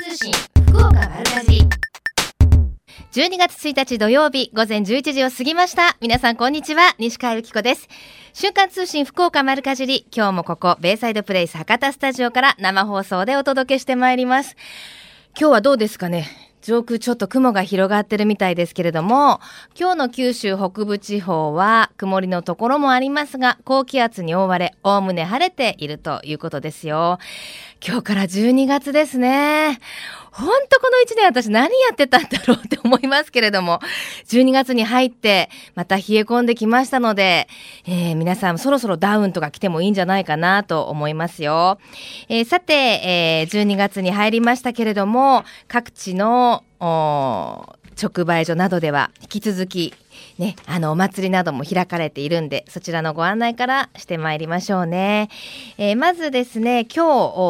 通信福岡丸かじり。12月1日土曜日午前11時を過ぎました。皆さんこんにちは。西川由紀子です。瞬間通信福岡丸かじり。今日もここベイサイドプレイス博多スタジオから生放送でお届けしてまいります。今日はどうですかね。上空ちょっと雲が広がってるみたいですけれども、今日の九州北部地方は曇りのところもありますが、高気圧に覆われ、おおむね晴れているということですよ。今日から12月ですね。ほんとこの1年私何やってたんだろうって思いますけれども、12月に入ってまた冷え込んできましたので、えー、皆さんそろそろダウンとか着てもいいんじゃないかなと思いますよ。えー、さて、えー、12月に入りましたけれども、各地の直売所などでは引き続きね、あのお祭りなども開かれているんでそちらのご案内からしてまいりましょうね、えー、まずですね今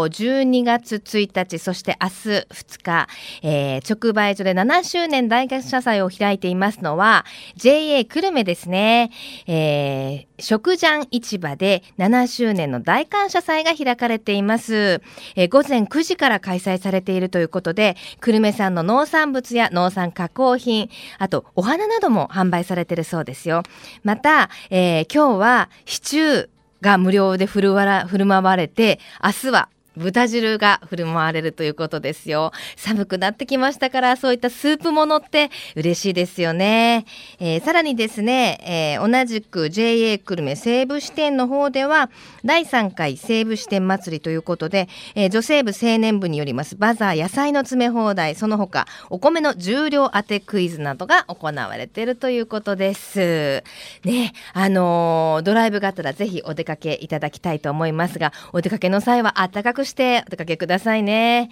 日12月1日そして明日2日、えー、直売所で7周年大学社祭を開いていますのは JA 久留米ですね、えー、食ジャン市場で7周年の大感謝祭が開かれています、え、午前9時から開催されているということで久留米産の農産物や農産加工品あとお花なども販売されれてるそうですよ。また、えー、今日はシチューが無料で振る舞われて明日は豚汁が振る舞われるということですよ。寒くなってきましたから、そういったスープものって嬉しいですよね。えー、さらにですね、えー、同じく JA 久留米西部支店の方では、第3回西部支店祭りということで、えー、女性部青年部によりますバザー野菜の詰め放題、その他、お米の重量当てクイズなどが行われているということです。ね、あのドライブがてらぜひお出かけいただきたいと思いますが、お出かけの際は暖かくしてお出かけくださいね。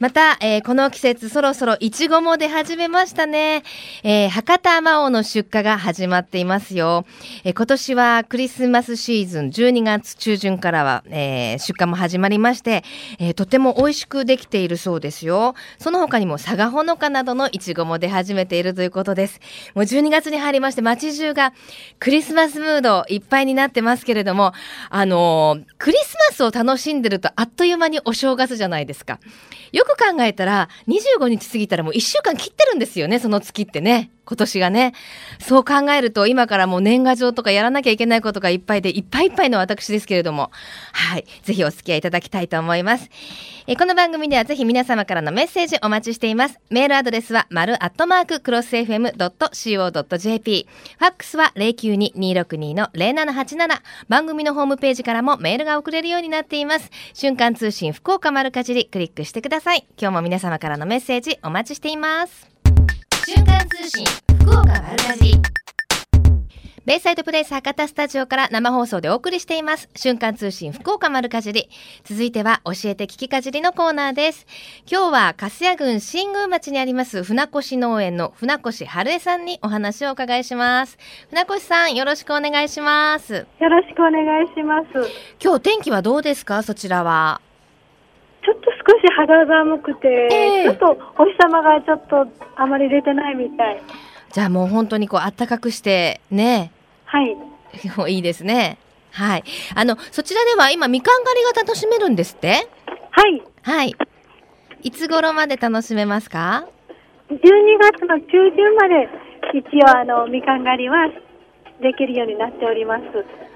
また、えー、この季節そろそろいちごも出始めましたね。えー、博多あまおうの出荷が始まっていますよ。えー、今年はクリスマスシーズン12月中旬からは、えー、出荷も始まりまして、えー、とても美味しくできているそうですよ。その他にも佐賀ほのかなどのいちごも出始めているということです。もう12月に入りまして街中がクリスマスムードいっぱいになってますけれども、あのー、クリスマスを楽しんでるとあっという間にお正月じゃないですか。よく考えたら、25日過ぎたらもう1週間切ってるんですよね、その月ってね。今年がね。そう考えると、今からもう年賀状とかやらなきゃいけないことがいっぱいで、いっぱいいっぱいの私ですけれども、はい。ぜひお付き合いいただきたいと思います。えこの番組ではぜひ皆様からのメッセージお待ちしています。メールアドレスは、丸アットマーククロス FM.co.jp。ファックスは092-262-0787。番組のホームページからもメールが送れるようになっています。瞬間通信福岡丸かじり、クリックしてください。今日も皆様からのメッセージお待ちしています。瞬間通信福岡丸かじりベイサイドプレイス博多スタジオから生放送でお送りしています。瞬間通信福岡丸かじり。続いては教えて聞きかじりのコーナーです。今日は粕谷郡新宮町にあります船越農園の船越春江さんにお話をお伺いします。船越さんよろしくお願いします。よろしくお願いします。今日天気はどうですか？そちらは。ちょっと少し肌寒くて、えー、ちょっとお日様がちょっとあまり出てないみたい。じゃあもう本当にこう暖かくしてね。はい。いいですね。はい。あの、そちらでは今、みかん狩りが楽しめるんですって？はい。はい。いつ頃まで楽しめますか ?12 月の中旬まで、一応、あの、みかん狩りはできるようになっております。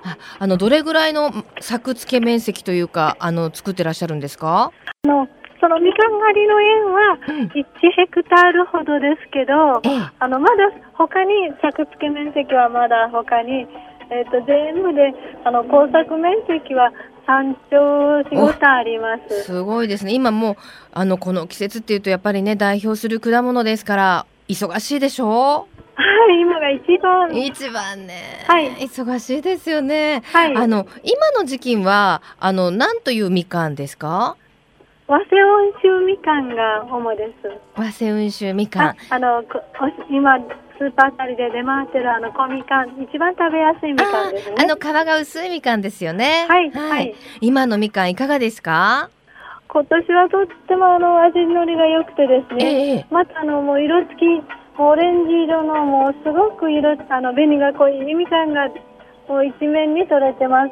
ああの、どれぐらいの作付け面積というか、あの、作ってらっしゃるんですか？あの、そのみかん狩りの園は1ヘクタールほどですけど、うん、あの、まだ他に作付け面積はまだ他に、えっ、ー、と、全部で、あの、工作面積は3兆仕事あります。すごいですね。今もう、あの、この季節っていうと、やっぱりね、代表する果物ですから、忙しいでしょ？はい、今が一番。一番ね。はい。忙しいですよね。はい。あの、今の時期は、あの、なんというみかんですか？和製温州みかんが主です。和製温州みかん。あの、今、スーパーあたりで出回ってるあの小みかん、一番食べやすいみかんですね。あの皮が薄いみかんですよね。はい、はい、はい。今のみかんいかがですか？今年はとってもあの味のりが良くてですね、えー、またあのもう色付きオレンジ色のもうすごく色あの紅が濃いみかんがもう一面に取れてます。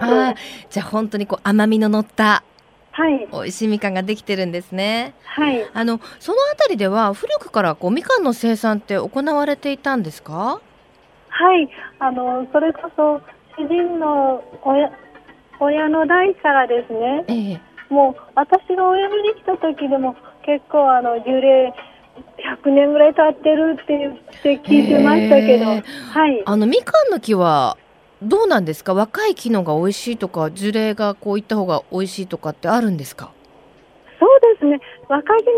じゃあ本当にこう甘みの乗ったはい。美味しいみかんができてるんですね。はい。あの、そのあたりでは古くからこうみかんの生産って行われていたんですか？はい。あの、それこそ主人の親親の代からですね、ええ、もう私が親に来た時でも結構あの樹齢100年ぐらい経ってるって言って聞いてましたけど、はい。あのみかんの木はどうなんですか？若い木のが美味しいとか樹齢がこういった方が美味しいとかってあるんですか？そうですね。若木の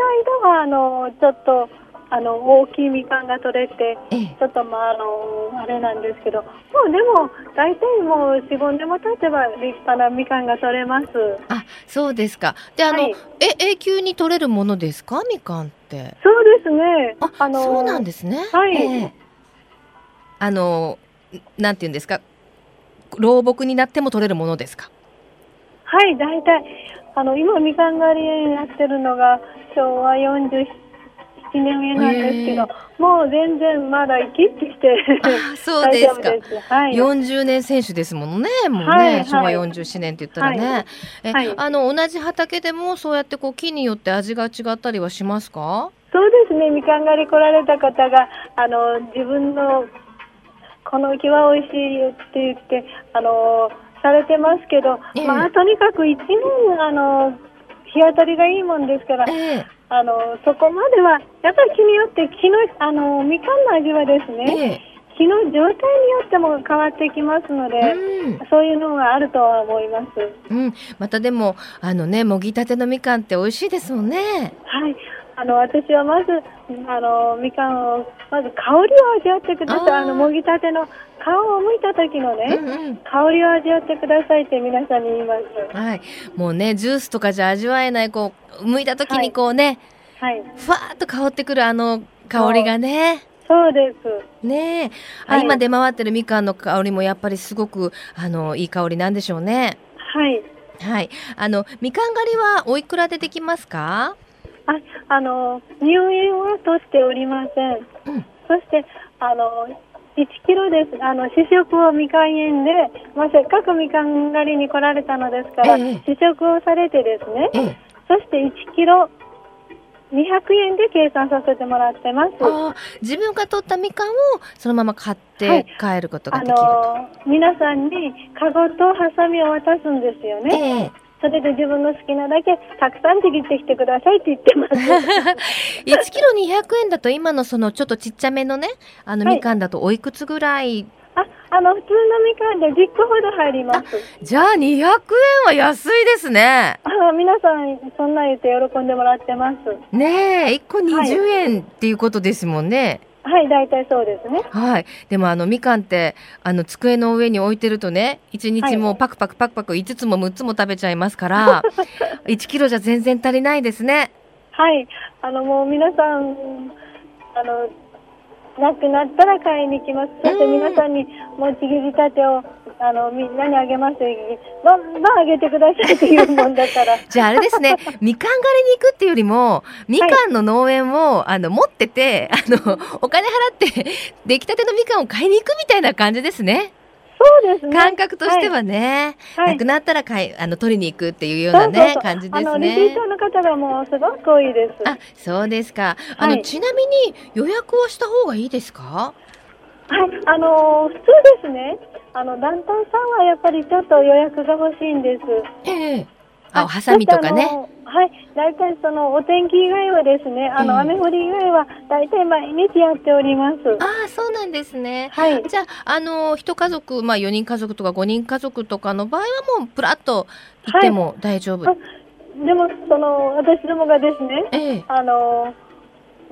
間はあのちょっとあの大きいみかんが取れて、ちょっとまああのあれなんですけど。もうでも大体もう45年も経てば立派なみかんが取れます。あそうですか。であの、はい、え永久に取れるものですか？みかんってそうですね。ああのそうなんですね。はい、えー、あのなんていうんですか？老木になっても取れるものですか？はい大体。あの今みかん狩り園やってるのが昭和47年上なんですけど、もう全然まだ生き生きしてそうですか。はい、40年選手ですものね。もうね、はい、昭和47年って言ったらね、はい、え、あの同じ畑でもそうやってこう木によって味が違ったりはしますか？そうですね。みかん狩り来られた方があの自分のこの木は美味しいって言ってあのされてますけど、えー、まあとにかく1年あの日当たりがいいもんですから、えー、あのそこまではやっぱり木によって木のあのみかんの味はですね、えー木の状態によっても変わってきますので、うん、そういうのがあるとは思います。うん、またでもあのねもぎたてのみかんって美味しいですもんね。はい、あの私はまずあのみかんをまず香りを味わってくださいあのもぎたての皮を剥いた時のね、うんうん、香りを味わってくださいって皆さんに言います。はい、もうねジュースとかじゃ味わえないこう剥いた時にこうね、はい、ふわっと香ってくるあの香りがね。そうです。ねえ、はい、今出回ってるみかんの香りもやっぱりすごくあのいい香りなんでしょうね。はい。はい。あのみかん狩りはおいくらでできますか？ああの入院は取っておりません、うん、そしてあの1キロです。あの試食をみかん園で、まあ、せっかくみかん狩りに来られたのですから、ええ、試食をされてですね、え、そして1キロ200円で計算させてもらってます。自分が取ったみかんをそのまま買って帰ることができる、はい、あの皆さんにかごとハサミを渡すんですよね、それで自分の好きなだけたくさんちぎってきてくださいって言ってます。1キロ200円だと今のそのちょっとちっちゃめのね、あのみかんだとおいくつぐらい、あ、あの普通のみかんで10個ほど入ります。じゃあ200円は安いですね。あ、皆さんそんな言って喜んでもらってます。ねえ、1個20円っていうことですもんね。はいはい、大体そうですね。はい。でもあのみかんってあの机の上に置いてるとね、一日もパクパクパクパク5つも6つも食べちゃいますから、1キロじゃ全然足りないですね。はい。あのもう皆さんあのなくなったら買いに行きます。そして皆さんにもちぎりたてをあのみんなにあげます？バンバンあげてくださいっていうもんだから じゃああれですねみかん狩りに行くっていうよりもみかんの農園を、はい、あの持ってて あのお金払って出来たてのみかんを買いに行くみたいな感じですね。そうですね。感覚としてはね、はい、なくなったら買いあの取りに行くっていうようなねそうそう感じですね。あのリピーターの方がもうすごく多いです。あ、そうですか。あの、はい、ちなみに予約をした方がいいですか？はい、あの普通ですね。あの団体さんはやっぱりちょっと予約が欲しいんです。ええあ、ハサミとかね。はい、大体そのお天気以外はですね、あの、雨降り以外は大体毎日やっております。ああ、そうなんですね。はい。じゃあ、あの、一家族、まあ4人家族とか5人家族とかの場合はもうプラッと行っても大丈夫。はい、でも、その、私どもがですね、ええ、あの、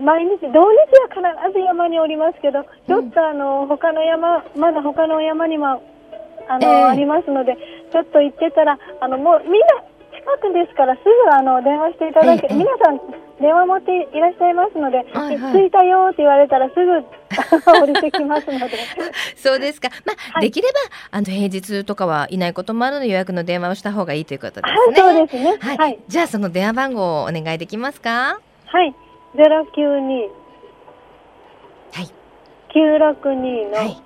毎日、土日は必ず山におりますけど、ちょっとあの、他の山、まだ他の山にも、あの、えー、ありますので、ちょっと行ってたら、あの、もうみんな近くですから、すぐあの、電話していただけ、えー、皆さん、電話持っていらっしゃいますので、はいはい、着いたよって言われたら、すぐ 降りてきますので。そうですか。まあ、はい、できれば、あの、平日とかはいないこともあるので、予約の電話をした方がいいということですね。そうですね。はい。はい、じゃあ、その電話番号をお願いできますか？はい。ゼロ九二。はい。九六二の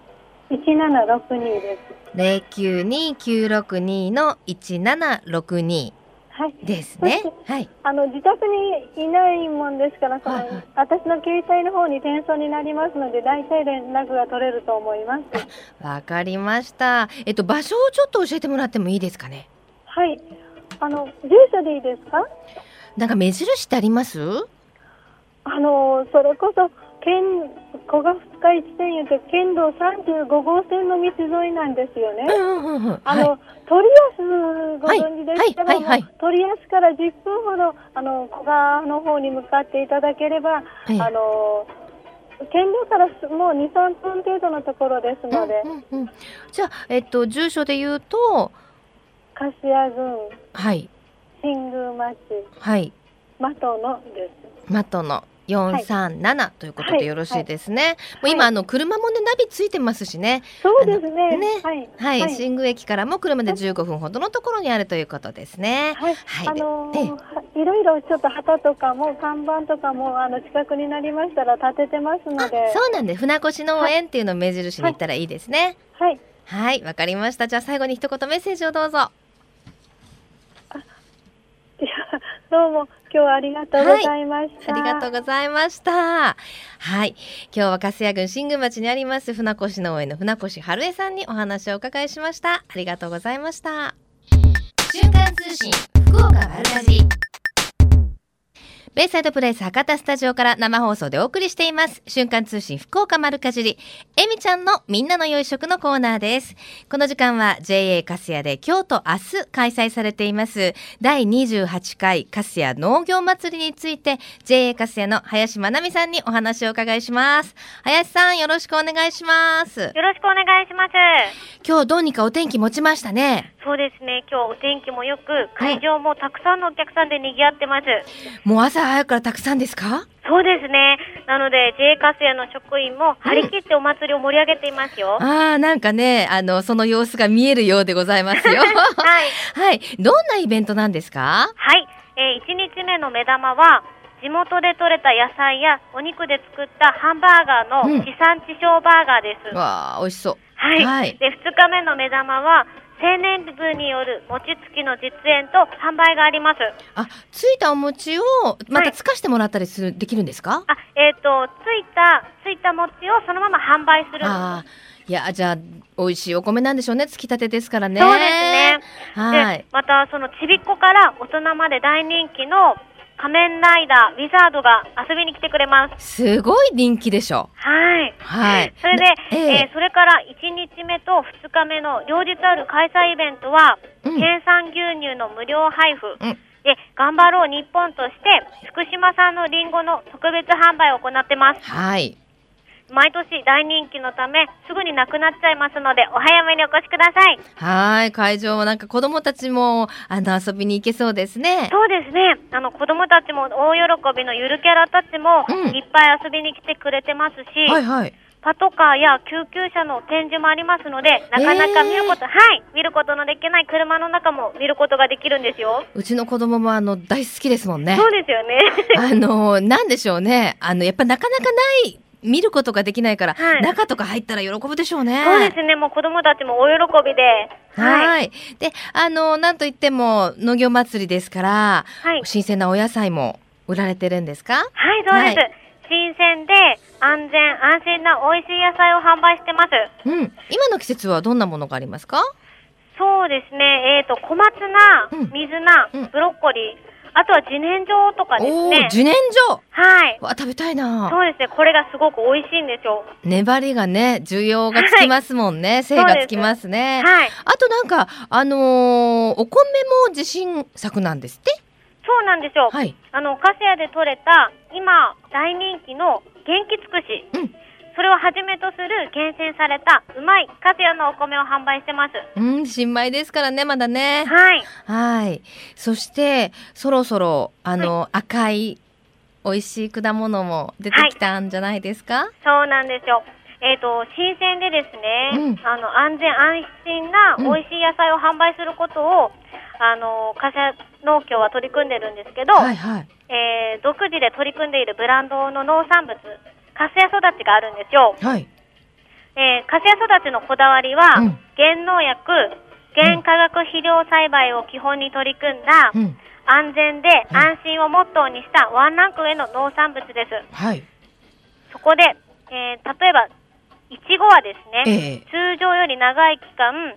一七六二です。零九二九六二の一七六二。はい。ですね。はい。あの自宅にいないもんですから、そのはいはい私の携帯の方に転送になりますので、大体連絡が取れると思います。わかりました。えっと場所をちょっと教えてもらってもいいですかね？はい。あの住所でいいですか？なんか目印ってあります？あのそれこそ県古賀二日市線いうと県道三十五号線の道沿いなんですよね。あの、はい、鳥安ご存知でしたら、はい。はい、鳥安から十分ほどあの古賀の方に向かっていただければ、あの県道からもう2、3分程度のところですので。うんうんうん、じゃあ、えっと、住所で言うと、柏郡、はい、新宮町、はい、的野です。的野四三七ということでよろしいですね。もう今あの車もねナビついてますしね。そうですね。ね、はい、新宮駅からも車で十五分ほどのところにあるということですね。はい、あのいろいろちょっと旗とかも看板とかもあの近くになりましたら立ててますので。そうなんで船越農園っていうのを目印に行ったらいいですね。はい。はい、わかりました。じゃあ最後に一言メッセージをどうぞ。いやどうも今日はありがとうございました。ありがとうございました。はい。今日は粕谷郡新宮町にあります船越農園の船越春江さんにお話をお伺いしました。ありがとうございました。瞬間通信福岡丸かじり。ベイサイドプレイス博多スタジオから生放送でお送りしています。瞬間通信福岡丸かじり。えみちゃんのみんなの良い食のコーナーです。この時間は JA カスヤで今日と明日開催されています第28回カスヤ農業祭りについて JA カスヤの林まなみさんにお話をお伺いします。林さんよろしくお願いします。よろしくお願いします。今日どうにかお天気持ちましたね？そうですね、今日お天気もよく、会場もたくさんのお客さんで賑わってます。もう朝早くからたくさんですか？そうですね。なので、JA カスヤの職員も張り切ってお祭りを盛り上げていますよ。ああ、なんかね、あの、その様子が見えるようでございますよ。はい。はい。どんなイベントなんですか？はい。えー、1日目の目玉は、地元で採れた野菜やお肉で作ったハンバーガーうんの地産地消バーガーです。わあ、美味しそう。はい。はいで、2日目の目玉は、青年部による餅つきの実演と販売があります。あ、ついたお餅をまたつかしてもらったりする、できるんですか？あ、えっ、と、ついた、ついた餅をそのまま販売する。ああ、いや、じゃあ、美味しいお米なんでしょうね。つきたてですからね。そうですね。はいで、。また、そのちびっこから大人まで大人気の仮面ライダー、ウィザードが遊びに来てくれます。すごい人気でしょ。はい。はい。それで、えええーそれから1日目と2日目の両日ある開催イベントは、うん県産牛乳の無料配布、うんで、頑張ろう日本として、福島産のリンゴの特別販売を行ってます。はい。毎年大人気のため、すぐになくなっちゃいますので、お早めにお越しください。はい。会場はなんか子供たちも、あの、遊びに行けそうですね。そうですね。あの、子供たちも大喜びのゆるキャラたちも、うんいっぱい遊びに来てくれてますし、はいはい。パトカーや救急車の展示もありますので、なかなか見ること、はい、見ることのできない車の中も見ることができるんですよ。うちの子供もあの、大好きですもんね。そうですよね。あの、なんでしょうね。あの、やっぱなかなかない、見ることができないから、はい中とか入ったら喜ぶでしょうね。そうですね。もう子供たちも大喜びで、はい。で、あの、なんといっても農業祭りですから、はい新鮮なお野菜も売られてるんですか？はい、そうです。はい新鮮で安全安心な美味しい野菜を販売してます。うん。今の季節はどんなものがありますか？そうですね。えっ、と、小松菜、うん水菜、うんブロッコリー、あとは自然薯とかですね。自然薯はい。わ、食べたいなそうですね。これがすごく美味しいんですよ。粘りがね、需要がつきますもんね。精がつきますね。はい。あとなんか、あのーお米も自信作なんですって？そうなんですよ。はい。あの、カスヤで採れた、今、大人気の元気つくし。うんそれをはじめとする厳選された、うまいカスヤのお米を販売してます。うん、新米ですからね、まだね。はい。はい。そして、そろそろ、あの、赤い、美味しい果物も出てきたんじゃないですか、そうなんですよ。えっ、と、新鮮でですね、うんあの、安全安心なうん美味しい野菜を販売することを、あの、カスヤ農協は取り組んでるんですけど、はいはい。えー独自で取り組んでいるブランドの農産物、カスヤ育ちがあるんですよ。はい。えー、カスヤ育ちのこだわりは、うん減農薬、原化学肥料栽培を基本に取り組んだ、うん。安全で安心をモットーにしたワンランク上の農産物です。はい。そこで、えー例えば、いちごはですね、ええ通常より長い期間、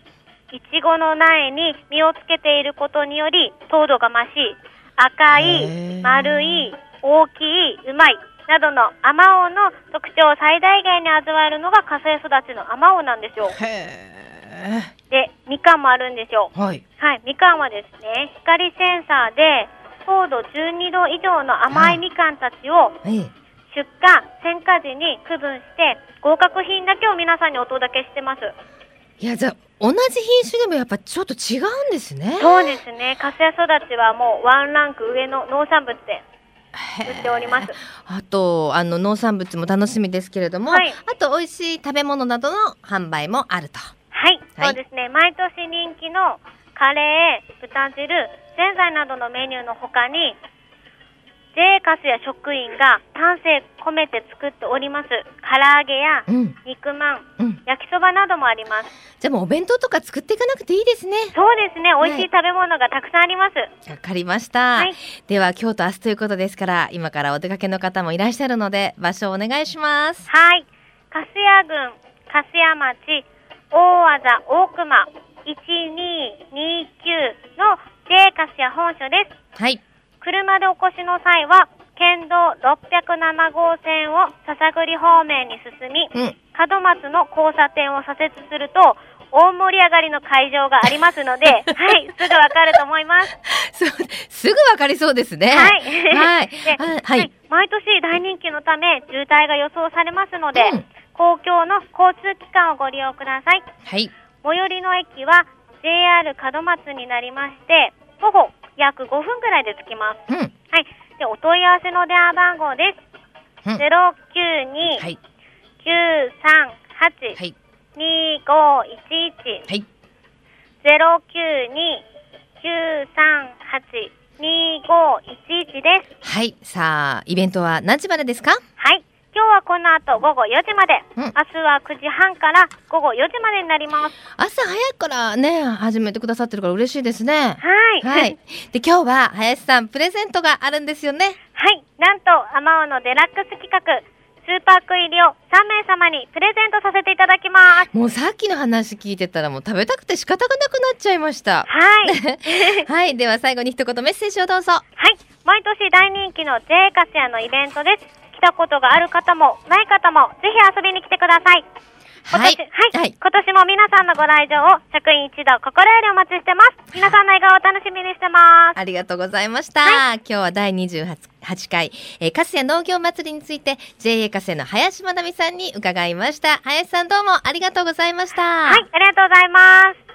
いちごの苗に実をつけていることにより糖度が増し、赤へいえ、丸い、大きい、うまい、などのあまおうの特徴を最大限に味わえるのが火星育ちのあまおうなんですよ。へで、みかんもあるんですよ。え。はい。はい、みかんはですね、光センサーで糖度12度以上の甘いみかんたちをええ。出荷、選果時に区分して合格品だけを皆さんにお届けしてます。いや、じゃあ同じ品種でもやっぱちょっと違うんですね。そうですね、カスヤ育ちはもうワンランク上の農産物で売っております。あとあの農産物も楽しみですけれども、はいあと美味しい食べ物などの販売もあると。はい、はいそうですね、毎年人気のカレー、豚汁、ぜんざいなどのメニューの他に、カスヤ職員が丹精込めて作っております唐揚げやうん肉まん、うん。焼きそばなどもあります。じゃあもうお弁当とか作っていかなくていいですね。そうですね、はい美味しい食べ物がたくさんあります。わかりました、はいでは今日と明日ということですから今からお出かけの方もいらっしゃるので場所をお願いします。はい。粕谷郡、粕谷町、大和田大熊1229の JA 粕谷本所です。はい。車でお越しの際は、県道607号線を篠栗方面に進み、うん。門松の交差点を左折すると、大盛り上がりの会場がありますので、はい、すぐわかると思います。そうすぐわかりそうですね。はい。はい はい。毎年大人気のため、渋滞が予想されますので、うん公共の交通機関をご利用ください。はい。最寄りの駅は JR 門松になりまして、徒歩約5分ぐらいで着きます。うん。はい。で、お問い合わせの電話番号です。うん092はい。938はい。2511はい。092-938-2511です。はい。さあ、イベントは何時までですか？はい。今日はこの後午後4時まで、うん明日は9時半から午後4時までになります。朝早くからね、始めてくださってるから嬉しいですね。はい。はい。で、今日は林さんプレゼントがあるんですよね。はい。なんと、アマオのデラックス企画、スーパーク入りを3名様にプレゼントさせていただきます。もうさっきの話聞いてたらもう食べたくて仕方がなくなっちゃいました。はい。はい。では最後に一言メッセージをどうぞ。はい。毎年大人気の J カスヤのイベントです。来たことがある方も、ない方も、ぜひ遊びに来てください。今はい年、はい、はい今年も皆さんのご来場を職員一同心よりお待ちしてます。皆さんの笑顔を楽しみにしてます。ありがとうございました。今日は第28回、えー、カスヤ農業祭りについて JA カスヤの林まなみさんに伺いました。林さんどうもありがとうございました。はい、ありがとうございます。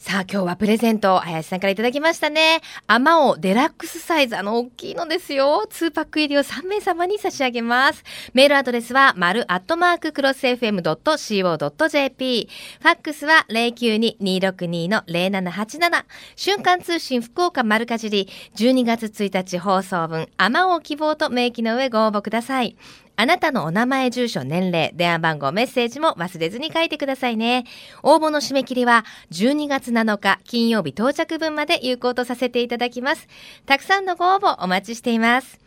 さあ今日はプレゼントを、林さんからいただきましたね。アマオデラックスサイズ、あの大きいのですよ。2パック入りを3名様に差し上げます。メールアドレスは、丸アットマーククロス FM.co.jp。ファックスは092-262-0787。瞬間通信福岡丸かじり、12月1日放送分、アマオ希望と明記の上ご応募ください。あなたのお名前、住所、年齢、電話番号、メッセージも忘れずに書いてくださいね。応募の締め切りは12月7日金曜日到着分まで有効とさせていただきます。たくさんのご応募お待ちしています。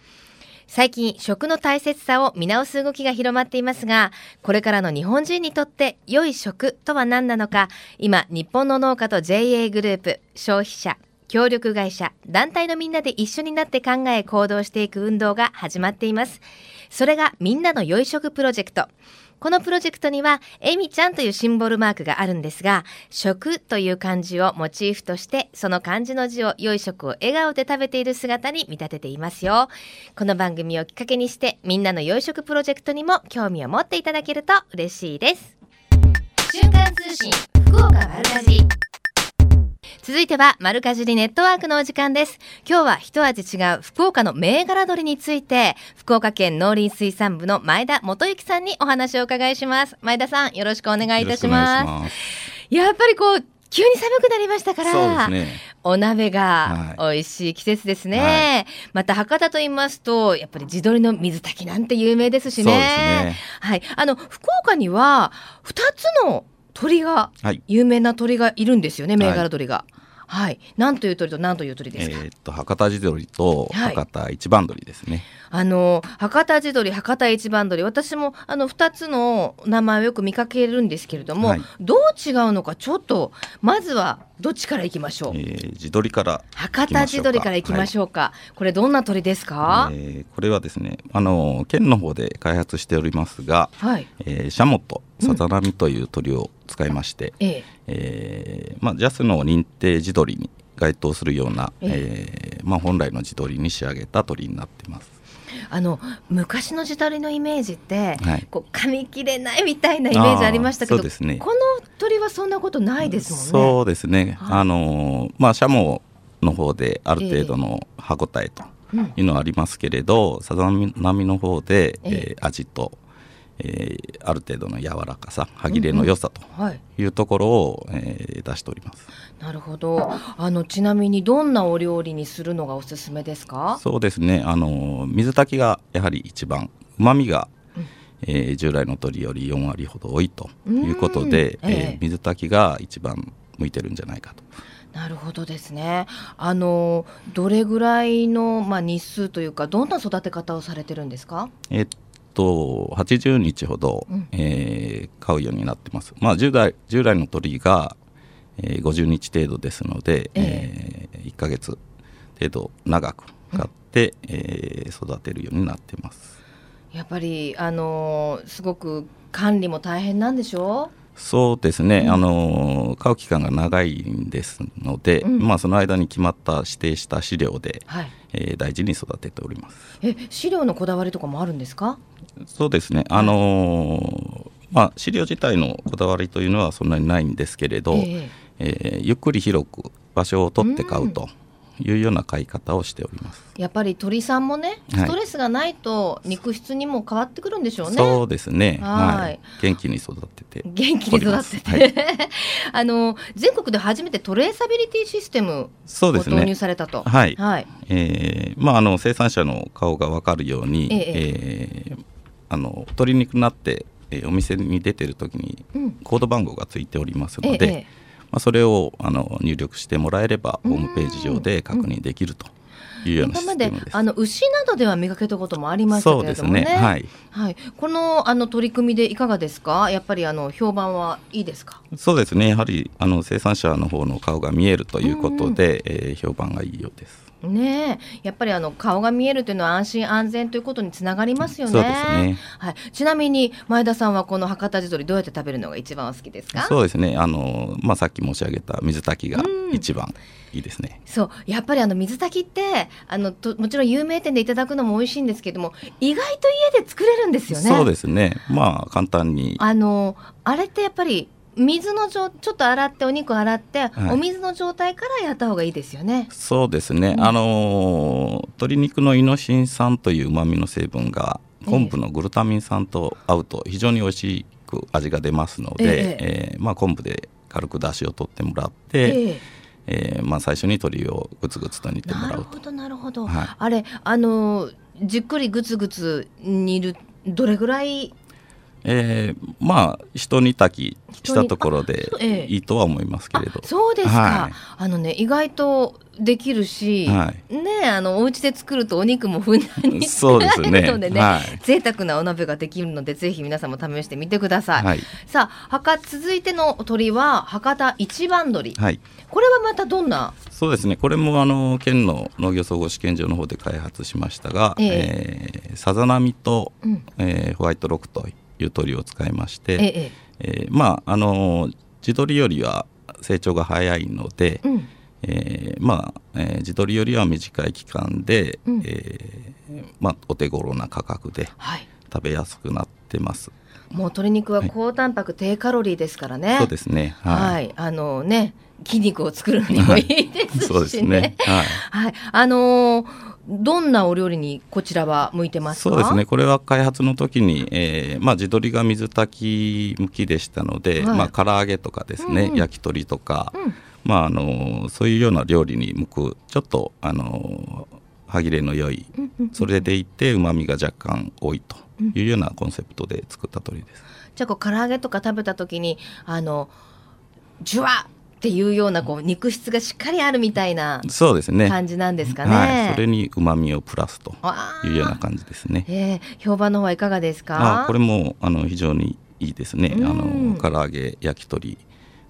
最近、食の大切さを見直す動きが広まっていますが、これからの日本人にとって良い食とは何なのか、今、日本の農家と JA グループ、消費者、協力会社、団体のみんなで一緒になって考え行動していく運動が始まっています。それがみんなの良い食プロジェクト。このプロジェクトには、えみちゃんというシンボルマークがあるんですが、食という漢字をモチーフとして、その漢字の字を良い食を笑顔で食べている姿に見立てていますよ。この番組をきっかけにして、みんなの良い食プロジェクトにも興味を持っていただけると嬉しいです。瞬間通信、福岡丸かじ。続いては、丸かじりネットワークのお時間です。今日は一味違う福岡の銘柄鶏について、福岡県農林水産部の前田元幸さんにお話をお伺いします。前田さん、よろしくお願いいたします。やっぱりこう、急に寒くなりましたから、ね。お鍋がは美味しい季節ですね。また博多と言いますと、やっぱり地鶏の水炊きなんて有名ですしね。ねはい。あの、福岡には、二つの鳥が、はい、有名な鳥がいるんですよね銘柄鳥が。はい、なんという鳥と何という鳥ですか？えっと博多地鶏と博多一番鳥ですね。はい、あの博多地鶏博多一番鳥私もあの二つの名前をよく見かけるんですけれども、はい、どう違うのかちょっとまずはどっちからいきましょう？えー、地鶏から博多地鶏からいきましょうか。はい、これどんな鳥ですか？えー、これはですねあの県の方で開発しておりますが、はい、えー、シャモとさざ波という鳥を使いまして、うん、え。ー、えー、まあジャスの認定地鶏に該当するような、えー、まあ本来の地鶏に仕上げた鳥になってます。あの昔の地鶏のイメージって、はい、こう噛み切れないみたいなイメージありましたけど、ね、この鳥はそんなことないですもんね。そうですね。はい、あのまあシャモの方である程度の歯ごたえというのはありますけれど、さざ波の方で、えー、味とえー、ある程度の柔らかさ歯切れの良さとい。うところを、うんうん、えー、出しております。なるほど。あのちなみにどんなお料理にするのがおすすめですか？そうですね。あの水炊きがやはり一番うまみが、うん、えー、従来の鶏より4割ほど多いということで、えー、えー、水炊きが一番向いてるんじゃないかと。なるほどですね。あのどれぐらいのまあ日数というかどんな育て方をされてるんですか？えっと80日ほど、うん、えー、飼うようになってます。まあ従来従来の鳥が、えー、50日程度ですので、えー、えー、1か月程度長く飼って、うん、えー、育てるようになってます。やっぱりあのー、すごく管理も大変なんでしょう？そうですね、うん、あの飼う期間が長いんですので、うん、まあ、その間に決まった指定した飼料で、はい、えー、大事に育てております。え飼料のこだわりとかもあるんですか？そうですね、あのー、まあ、飼料自体のこだわりというのはそんなにないんですけれど、えー、えー、ゆっくり広く場所を取って飼うと。いうような買い方をしております。やっぱり鳥さんもねストレスがないと肉質にも変わってくるんでしょうね、はい、そうですね。はい、元気に育てて。元気に育てて、はい、あの全国で初めてトレーサビリティシステムを導入されたと、ね、はい、はい、えー、まああの生産者の顔が分かるように、ええ。えー、あの鶏肉になって、えー、お店に出てる時にコード番号がついておりますので、ええまあ、それをあの入力してもらえればホームページ上で確認できると。いうような今まであの牛などでは見かけたこともありましたけれどもね。ねはい、はい、このあの取り組みでいかがですか？やっぱりあの評判はいいですか？そうですね。やはりあの生産者の方の顔が見えるということで、うん、えー、評判がいいようです。ねやっぱりあの顔が見えるというのは安心安全ということにつながりますよね。ね。はい。ちなみに前田さんはこの博多地鶏どうやって食べるのが一番お好きですか？そうですね。あのまあさっき申し上げた水炊きが一番いいですね。そうやっぱりあの水炊きってあのともちろん有名店でいただくのも美味しいんですけども意外と家で作れるんですよね。そうですね。まあ簡単に。あのあれってやっぱり水の状ちょっと洗ってお肉洗って、はい、お水の状態からやった方がいいですよね。そうですね。うん、あの鶏肉のイノシン酸という旨味の成分が昆布のグルタミン酸と合うと非常に美味しく味が出ますので、えええー、まあ昆布で軽く出汁を取ってもらって、えええー、まあ最初に鶏をぐつぐつと煮てもらうと。なるほどなるほど。はい、あれあのじっくりぐつぐつ煮るどれぐらいえー、まあ人に炊きしたところでいいとは思いますけれど、えそうですか、はい、あのね意外とできるし、はい、ねあのお家で作るとお肉もふんだんに作られるのでねね、はい、贅沢なお鍋ができるのでぜひ皆さんも試してみてください、はい、さあ博続いての鳥は博多一番鳥、はい、これはまたどんな？そうですね。これもあの県の農業総合試験場の方で開発しましたが、えー、えー、さざ波と、うん、えー、ホワイトロックという鳥を使いまして、えええー、まああの地鶏よりは成長が早いので、うん、えー、まあ、えー、地鶏よりは短い期間で、うん、えー、まあ、お手頃な価格で食べやすくなってます。もう鶏肉は高タンパク、低カロリーですからね。そうですね。はい、はい、あのね、筋肉を作るにもいいですしね。そうですね。はい。はい、あのーどんなお料理にこちらは向いてますそうですね。これは開発の時に、えーまあ、地鶏が水炊き向きでしたので、はい、まあ唐揚げとかですね、うんうん、焼き鳥とか、うん、まあ、あのそういうような料理に向くちょっとあの歯切れの良い、それでいてうまみが若干多いというようなコンセプトで作った鶏です。じゃあこう唐揚げとか食べた時にあのジュワっていうようなこう肉質がしっかりあるみたいなそうですね感じなんですかね。はい、それに旨味をプラスというような感じですね。えー、評判の方はいかがですか？あこれもあの非常にいいですね。あの唐揚げ焼き鳥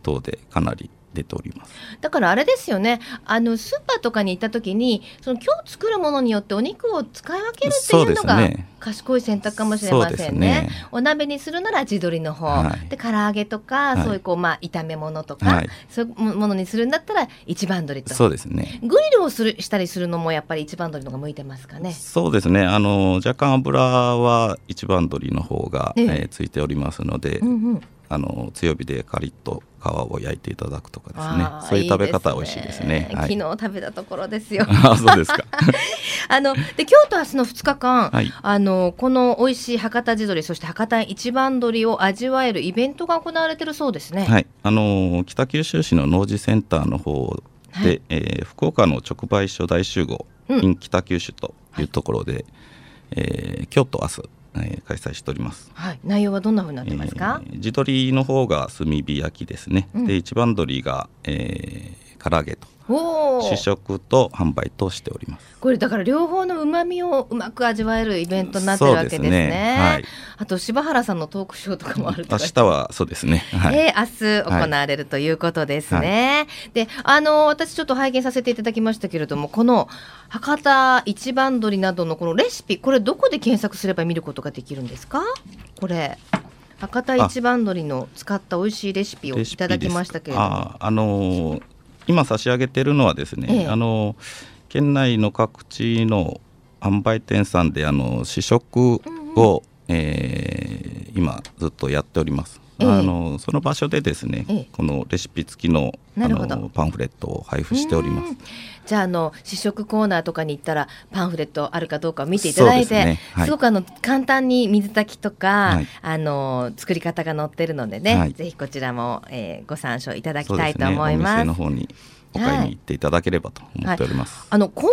等でかなり出ております。だからあれですよね。あのスーパーとかに行った時にその今日作るものによってお肉を使い分けるっていうのが賢い選択かもしれませんね、ね、お鍋にするなら地鶏の方、はい、で唐揚げとか、はい、そういうこうまあ炒め物とか、はい、そういうものにするんだったら一番鶏と。そうですね。グリルをするしたりするのもやっぱり一番鶏のが向いてますかね。そうですね。あの若干油は一番鶏の方が、え。えー、ついておりますので、うんうんあの強火でカリッと皮を焼いていただくとかですね。そういう食べ方美味しいですね、はい、昨日食べたところですよ。あそうですか。あので今日と明日の2日間、はい、あのこの美味しい博多地鶏そして博多一番鶏を味わえるイベントが行われてるそうですね。はい。あの北九州市の農事センターの方で、はい、えー、福岡の直売所大集合、うん、in 北九州というところで、はい、えー、今日と明日えー、開催しております。はい、内容はどんなふうになってますか？えー、地鶏の方が炭火焼きですね。うん、で一番鶏が、えー、唐揚げと。試食と販売としておりますこれだから両方の旨味をうまく味わえるイベントになってるわけですね。すねはい、あと柴原さんのトークショーとかもある明日はそうですね。はい、えー、明日行われるということですね。はい、で、あの私ちょっと拝見させていただきましたけれども、この博多一番鶏などのこのレシピ、これどこで検索すれば見ることができるんですか？これ。博多一番鶏の使った美味しいレシピをいただきましたけれどもああのー今差し上げてるのはですね、ええ、あの県内の各地の販売店さんであの試食を、うんうん、えー、今ずっとやっております。え、あのその場所でですね、このレシピ付きのあのパンフレットを配布しております。じゃああの試食コーナーとかに行ったらパンフレットあるかどうかを見ていただいて、すね。はい、すごくあの簡単に水炊きとか、はい、あの作り方が載ってるのでね、はい、ぜひこちらも、えー、ご参照いただきたいと思います。すね、の方にお買いに行っていただければと思っております。あの購入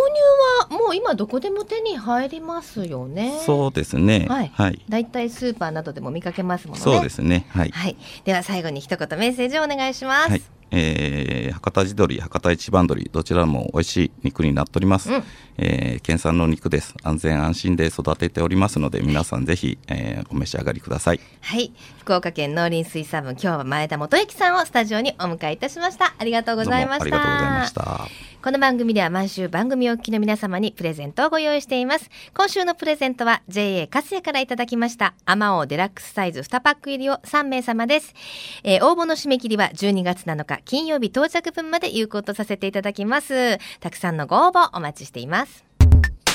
はもう今どこでも手に入りますよね。そうですね。はい。はい、だいたいスーパーなどでも見かけますもんね。そうですね。はい。はい、では最後に一言メッセージをお願いします。はいえー、博多地鶏、博多一番鶏、どちらも美味しい肉になっております。うん、えー、県産の肉です。安全安心で育てておりますので、皆さんぜひ、えー、お召し上がりください。はい、福岡県農林水産部、今日は前田元幸さんをスタジオにお迎えいたしました。ありがとうございました。ありがとうございました。この番組では毎週番組お聞きの皆様にプレゼントをご用意しています。今週のプレゼントは JA カスヤからいただきました。アマオデラックスサイズ2パック入りを3名様です。えー、応募の締め切りは12月7日金曜日到着分まで有効とさせていただきます。たくさんのご応募お待ちしています。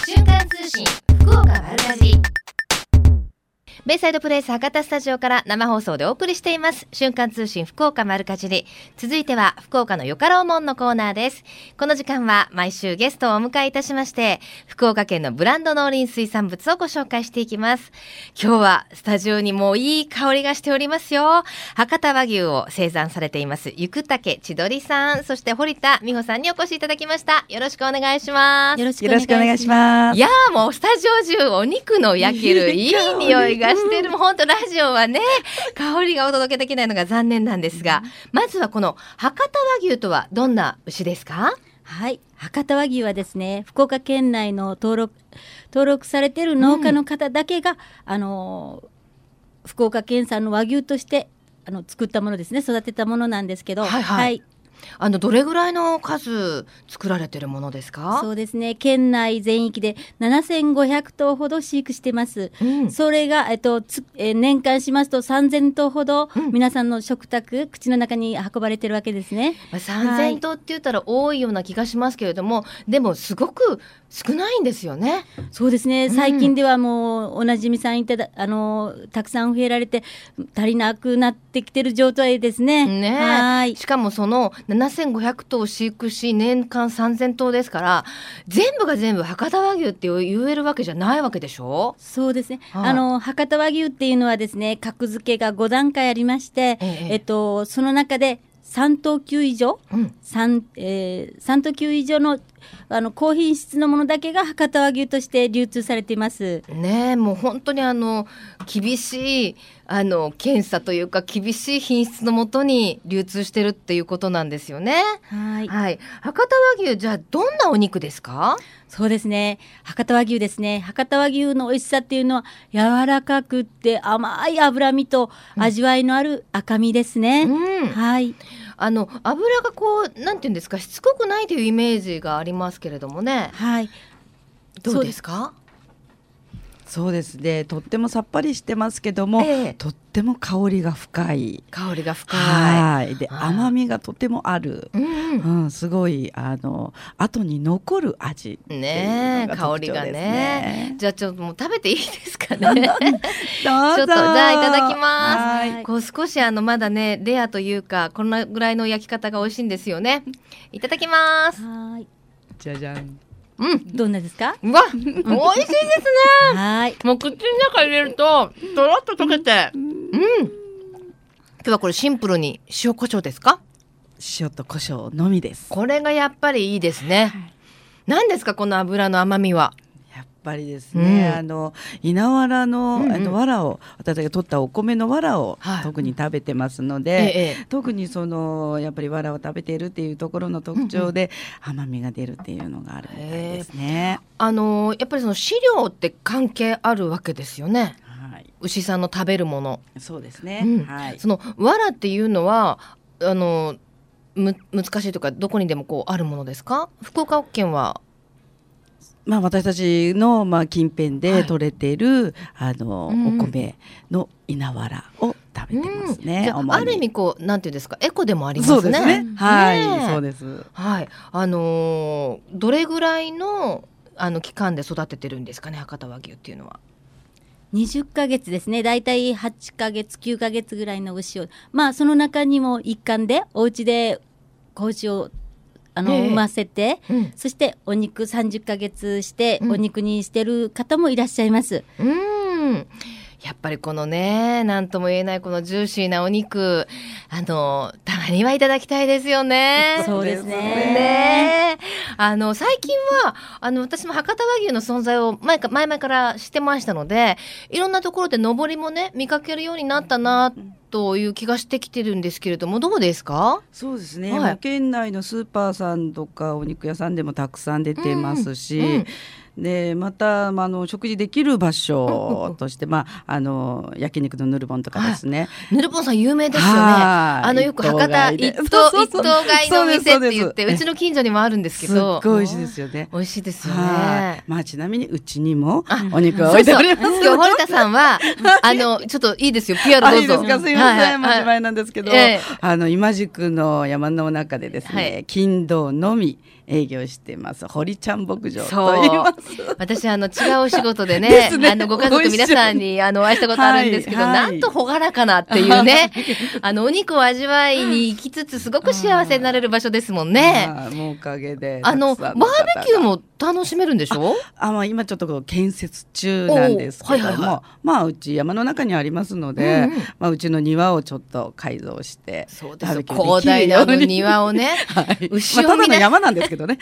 瞬間通信福岡丸かじベイサイドプレイス博多スタジオから生放送でお送りしています。瞬間通信福岡丸かじり。続いては福岡のよかろうもんのコーナーです。この時間は毎週ゲストをお迎えいたしまして、福岡県のブランド農林水産物をご紹介していきます。今日はスタジオにもいい香りがしておりますよ。博多和牛を生産されています、ゆくたけ千鳥さん、そして堀田美穂さんにお越しいただきました。よろしくお願いします。よろしくお願いします。いやもうスタジオ中お肉の焼けるいい匂いがしてる。もう本当ラジオはね、香りがお届けできないのが残念なんですが、まずはこの博多和牛とはどんな牛ですか？はい。博多和牛はですね福岡県内の登録登録されている農家の方だけが、うん、あの福岡県産の和牛としてあの作ったものですね。育てたものなんですけど、はい、はい。はい、あのどれぐらいの数作られてるものですか？そうですね。県内全域で7500頭ほど飼育してます、うん、それが、えっとつえ年間しますと3000頭ほど、皆さんの食卓口の中に運ばれてるわけですね、まあ、3000頭って言ったら多いような気がしますけれども、はい、でもすごく少ないんですよね。そうですね。最近ではもうおなじみさんいただあのたくさん増えられて足りなくなってきてる状態ですね。ねはい。しかもその7500頭飼育し年間3000頭ですから全部が全部博多和牛って言えるわけじゃないわけでしょ？そうですね、はい、あの博多和牛っていうのはですね格付けが5段階ありまして、えええっと、その中で3等級以上、うん、3, えー、3等級以上のあの高品質のものだけが博多和牛として流通されています。ねもう本当にあの厳しいあの検査というか厳しい品質のもとに流通してるっていうことなんですよね。はい。はい。博多和牛じゃあどんなお肉ですか？そうですね。博多和牛ですね。博多和牛の美味しさっていうのは柔らかくって甘い脂身と味わいのある赤身ですね。うん、はい。あの油がこうなんていうんですかしつこくないというイメージがありますけれどもね。はい。どうですか？そうですね。とってもさっぱりしてますけども、えとっても香りが深い。香りが深い。はい。で甘みがとてもある、うん、うん、すごいあの後に残る味ね香りがね。じゃあちょっともう食べていいですかね。ちょっとじゃあいただきます。こう少しあのまだねレアというかこんなぐらいの焼き方が美味しいんですよね。いただきます。はい。じゃじゃんうん、どんなですか？うわ、美味しいですね。はい。もう口の中入れると、とろっと溶けて。うん。今日はこれシンプルに塩コショウですか？塩と胡椒のみです。これがやっぱりいいですね。はい、何ですか、この油の甘みは？ぱりですね、うん、あの稲わらの、あの藁を私が取ったお米の藁を特に食べてますので、はいええ、特にそのやっぱり藁を食べているっていうところの特徴で、うんうん、甘みが出るっていうのがあるみたいですね。あのやっぱりその飼料って関係あるわけですよね。はい、牛さんの食べるもの。そうですね。うん、はい。その藁っていうのはあのむ難しいとかどこにでもこうあるものですか？福岡県はまあ、私たちのまあ近辺で取れている、はい、あの、うん、お米の稲わらを食べてますね。うん、ある意味こうなんていうんですかエコでもありますね。すね。はい、ね、そうです。はい。あのー、どれぐらいのあの期間で育ててるんですかね博多和牛っていうのは。20ヶ月ですね。大体8ヶ月9ヶ月ぐらいの牛を。まあその中にも一環でお家で子牛をあの、えー、産ませて、うん、そしてお肉30ヶ月してお肉にしてる方もいらっしゃいます。うんやっぱりこのね、なんとも言えないこのジューシーなお肉、あの、たまにはいただきたいですよね。そうですね。ね。あの、最近は、あの、私も博多和牛の存在を前か、前々から知ってましたので、いろんなところで上りもね、見かけるようになったな、という気がしてきてるんですけれども、どうですか？そうですね、はい、県内のスーパーさんとかお肉屋さんでもたくさん出てますし、うんうんでまた、まあ、あの食事できる場所 として、まあ、あの焼肉のヌルボンとかですね、ヌルボンさん有名ですよね。あのよく博多一頭一頭買いの店って言ってうちの近所にもあるんですけど。すごい美味しいですよね。美味しいですよね。まあちなみにうちにもお肉は置いております今日堀田さんは あのちょっといいですよ。PR どうぞいいですか？すいません、はい、間違い。なんですけど、あの今宿の山の中でですね、金土のみ営業してます堀ちゃん牧場と言います。私あの違うお仕事でねね、あのご家族皆さんにあのお会いしたことあるんですけど、はい、なんと朗らかなっていうね あのお肉を味わいに行きつつすごく幸せになれる場所ですもんね。もうおかげであのバーベキューも楽しめるんでしょ？あまあ今ちょっと建設中なんですけども、はいはいはい、まあうち山の中にありますので、うんうん、まあうちの庭をちょっと改造してそうです広大な庭をね、はい、牛をまあ、ただの山なんですけどね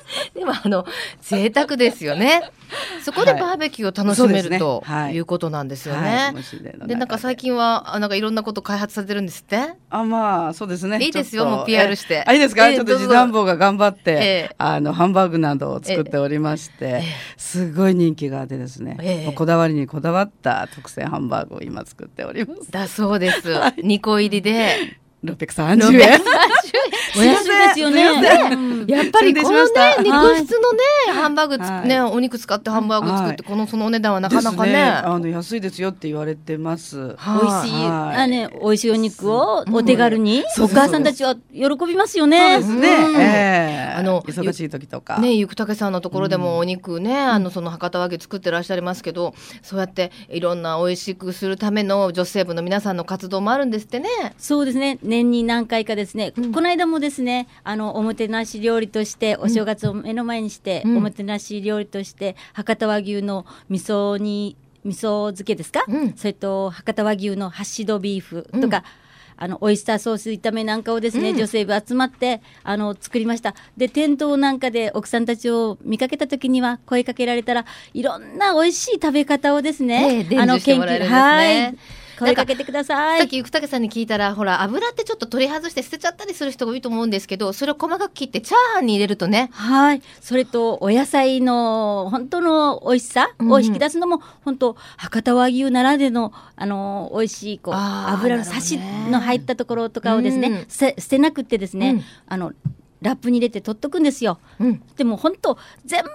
でもあの贅沢ですよね。そこでバーベキューを楽しめる、はい、ということなんですよね。はい、でなんか最近はあなんかいろんなこと開発されてるんですって？あまあそうですね。いいですよもう PR して。あいいですか、えー、ちょっと次男坊が頑張って、えー、あのハンバーグなどを作っておりまして、えー、すごい人気があってですね、えー、こだわりにこだわった特製ハンバーグを今作っております。だそうです。はい、2個入りで。630円。お安いですよね。やっぱりこのね、肉質のね、ハンバーグね、お肉使ってハンバーグ作って、このそのお値段はなかなかね。あの、安いですよって言われてます。美味しい、あね、美味しいお肉をお手軽に、お母さんたちは喜びますよね。そうですね。あの、忙しい時とか。ね、ゆくたけさんのところでもお肉ね、あの、その博多和牛作ってらっしゃいますけど、そうやっていろんな美味しくするための女性部の皆さんの活動もあるんですってね。そうですね。年に何回かですね、うん、この間もですねあのおもてなし料理としてお正月を目の前にして、うん、おもてなし料理として博多和牛の味噌に味噌漬けですか、うん、それと博多和牛のハッシュドビーフとか、あのオイスターソース炒めなんかをですね、うん、女性部集まってあの作りました。で店頭なんかで奥さんたちを見かけた時には声かけられたらいろんな美味しい食べ方をですね、えー、あの研究はい声かけてください。さっき生竹さんに聞いたら、ほら、油ってちょっと取り外して捨てちゃったりする人が多いと思うんですけど、それを細かく切ってチャーハンに入れるとね。はい。それと、お野菜の本当の美味しさを引き出すのも、うん、本当、博多和牛ならでの、あの、美味しい、こう、油のサシの入ったところとかをですね、うん、捨てなくってですね、うん、あの、ラップに入れて取っとくんですよ。でも本当全部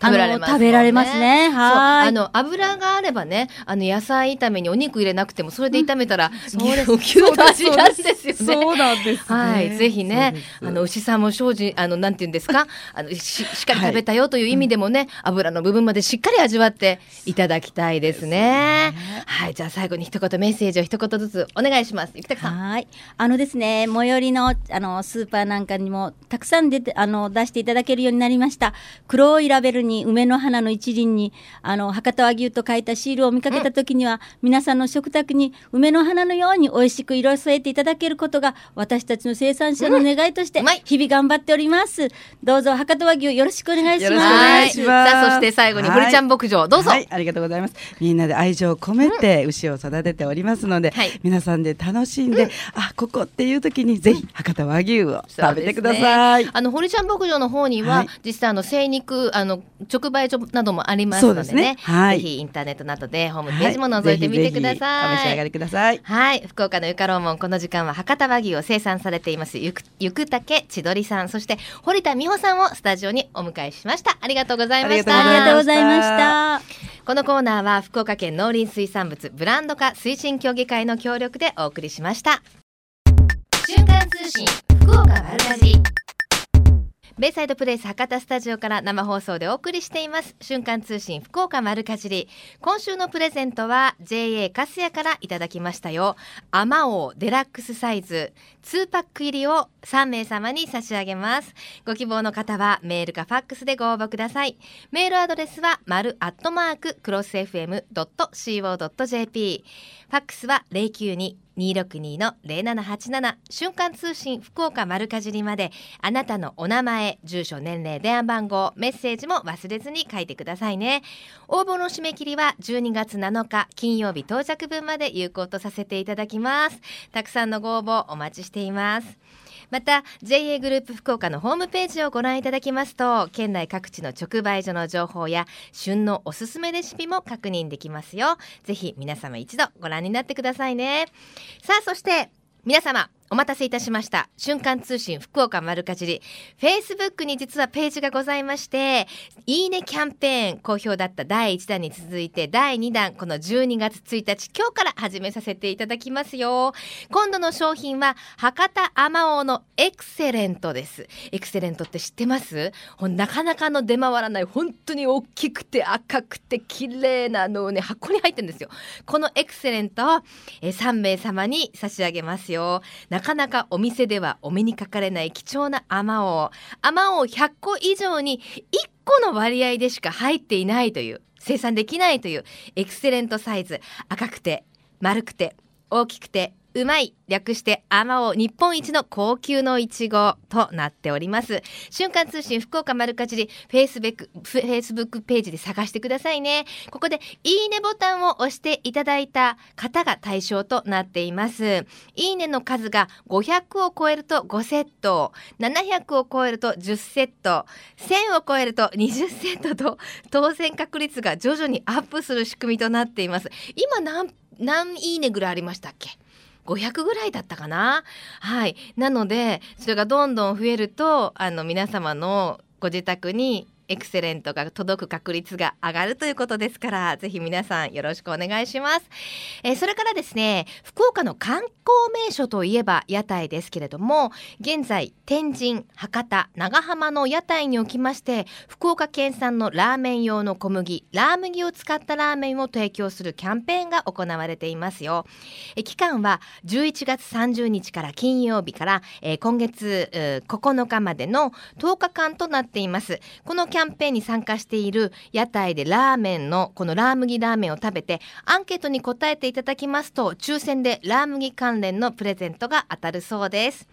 食べられます、ね、食べられますね。はい。あの油があればね、あの野菜炒めにお肉入れなくてもそれで炒めたら、うん、そうです牛の味なんですよね。そうなんです、ね、はい、ぜひね、あの牛さんも精進あのなんて言うんですか、あのししっかり食べたよという意味でもね、はい、油の部分までしっかり味わっていただきたいですね。すねはい、じゃあ最後に一言メッセージを一言ずつお願いします。ゆきたさん。はい。あのですね、最寄りのあのスーパーなんかにもたくさん出てあの出していただけるようになりました。黒いラベルに梅の花のの一輪にあの博多和牛と書いたシールを見かけた時には、うん、皆さんの食卓に梅の花のように美味しく色添えていただけることが私たちの生産者の願いとして日々頑張っております、うん、どうぞ博多和牛よろしくお願いします。さあそして最後に堀ちゃん牧場。どうぞ、はい、ありがとうございます。みんなで愛情を込めて牛を育てておりますので、うん、皆さんで楽しんで、あここっていう時にぜひ博多和牛を食べてください、ね、あの堀ちゃん牧場の方には、はい、実際あの精肉あの直売所などもありますのでね、ねはい、ぜひインターネットなどでホームページも覗いてみてください。はい、ぜひぜひお召し上がりください。はい、福岡のゆかろうもんこの時間は博多和牛を生産されていますゆくゆくたけ千鳥さんそして堀田美穂さんをスタジオにお迎えしました。ありがとうございました。ありがとうございました。このコーナーは福岡県農林水産物ブランド化推進協議会の協力でお送りしました。瞬間通信福岡丸かじベイサイドプレイス博多スタジオから生放送でお送りしています。瞬間通信福岡丸かじり。今週のプレゼントは JA カスヤからいただきましたよ。アマオデラックスサイズ。2パック入りを3名様に差し上げます。ご希望の方はメールかファックスでご応募ください。メールアドレスは丸アットマーククロス FM.co.jp ファックスは092 262-0787瞬間通信福岡丸かじりまであなたのお名前住所年齢電話番号メッセージも忘れずに書いてくださいね。応募の締め切りは12月7日金曜日到着分まで有効とさせていただきます。たくさんのご応募お待ちしています。また JA グループ福岡のホームページをご覧いただきますと県内各地の直売所の情報や旬のおすすめレシピも確認できますよ。ぜひ皆様一度ご覧になってくださいね。さあそして皆様お待たせいたしました。瞬間通信福岡丸かじり。Facebook に実はページがございまして、いいねキャンペーン好評だった第1弾に続いて第2弾、この12月1日、今日から始めさせていただきますよ。今度の商品は、博多アマオのエクセレントです。エクセレントって知ってます？なかなかの出回らない、本当に大きくて赤くて綺麗なのをね、箱に入ってるんですよ。このエクセレントを、3名様に差し上げますよ。なかなかお店ではお目にかかれない貴重なあまおう。あまおう100個以上に1個の割合でしか入っていないという生産できないというエクセレントサイズ。赤くて丸くて大きくてうまい略してあまお日本一の高級のいちごとなっております。瞬間通信福岡丸かじりフェイスブックフェイスブックページで探してくださいね。ここでいいねボタンを押していただいた方が対象となっています。いいねの数が500を超えると5セット700を超えると10セット1000を超えると20セットと当選確率が徐々にアップする仕組みとなっています。今何何いいねぐらいありましたっけ？500ぐらいだったかな。はい。なのでそれがどんどん増えるとあの皆様のご自宅にエクセレントが届く確率が上がるということですからぜひ皆さんよろしくお願いします、えー、それからですね福岡の観光名所といえば屋台ですけれども現在天神博多長浜の屋台におきまして福岡県産のラーメン用の小麦ラー麦を使ったラーメンを提供するキャンペーンが行われていますよ。え期間は11月30日から金曜日から、えー、今月9日までの10日間となっています。このキキャンペーンに参加している屋台でラーメンのこのラー麦ラーメンを食べてアンケートに答えていただきますと抽選でラー麦関連のプレゼントが当たるそうです。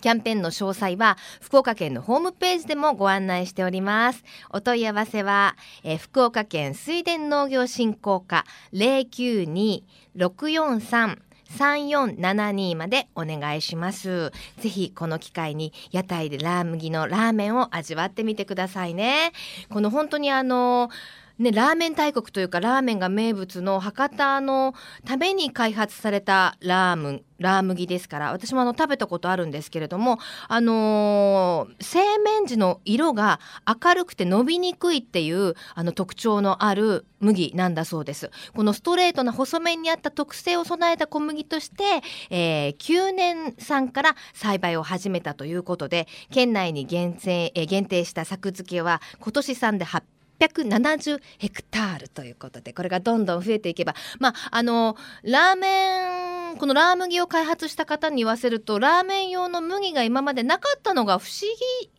キャンペーンの詳細は福岡県のホームページでもご案内しております。お問い合わせは、えー、福岡県水田農業振興課092-643 3472までお願いします。ぜひこの機会に屋台でラー麦のラーメンを味わってみてくださいね。この本当にあのね、ラーメン大国というかラーメンが名物の博多のために開発されたラームラー麦ですから私もあの食べたことあるんですけれども、あのー、製麺時の色が明るくて伸びにくいっていうあの特徴のある麦なんだそうです。このストレートな細麺にあった特性を備えた小麦として、えー、9年産から栽培を始めたということで県内に厳選、えー、限定した作付けは今年産で8 870ヘクタールということでこれがどんどん増えていけばまああのラーメンこのラー麦を開発した方に言わせるとラーメン用の麦が今までなかったのが不思議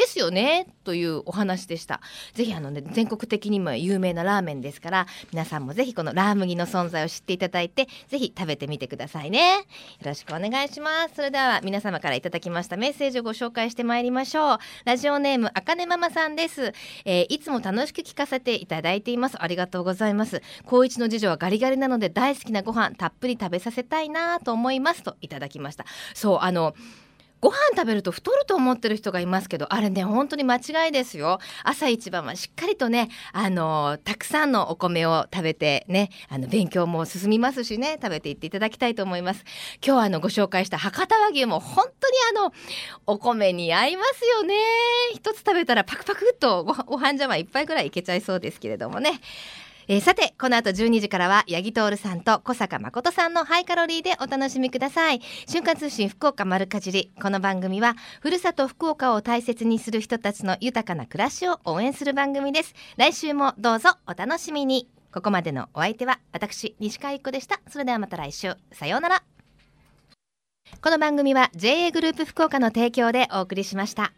ですよねというお話でした。ぜひあのね全国的にも有名なラーメンですから皆さんもぜひこのラー麦の存在を知っていただいてぜひ食べてみてくださいね。よろしくお願いします。それでは皆様からいただきましたメッセージをご紹介してまいりましょう。ラジオネームあかねママさんです、えー、いつも楽しく聞かせていただいています。ありがとうございます。高一の次女はガリガリなので大好きなご飯たっぷり食べさせたいなと思います。といただきました。そうあのご飯食べると太ると思ってる人がいますけどあれね本当に間違いですよ。朝一番はしっかりとねあのたくさんのお米を食べてねあの勉強も進みますしね食べていっていただきたいと思います。今日はあのご紹介した博多和牛も本当にあのお米に合いますよね。一つ食べたらパクパクっとごご飯茶碗一杯ぐらいいけちゃいそうですけれどもね。えー、さてこの後12時からは八木徹さんと小坂誠さんのハイカロリーでお楽しみください。瞬間通信福岡丸かじり。この番組はふるさと福岡を大切にする人たちの豊かな暮らしを応援する番組です。来週もどうぞお楽しみに。ここまでのお相手は私西川由子でした。それではまた来週。さようなら。この番組は JA グループ福岡の提供でお送りしました。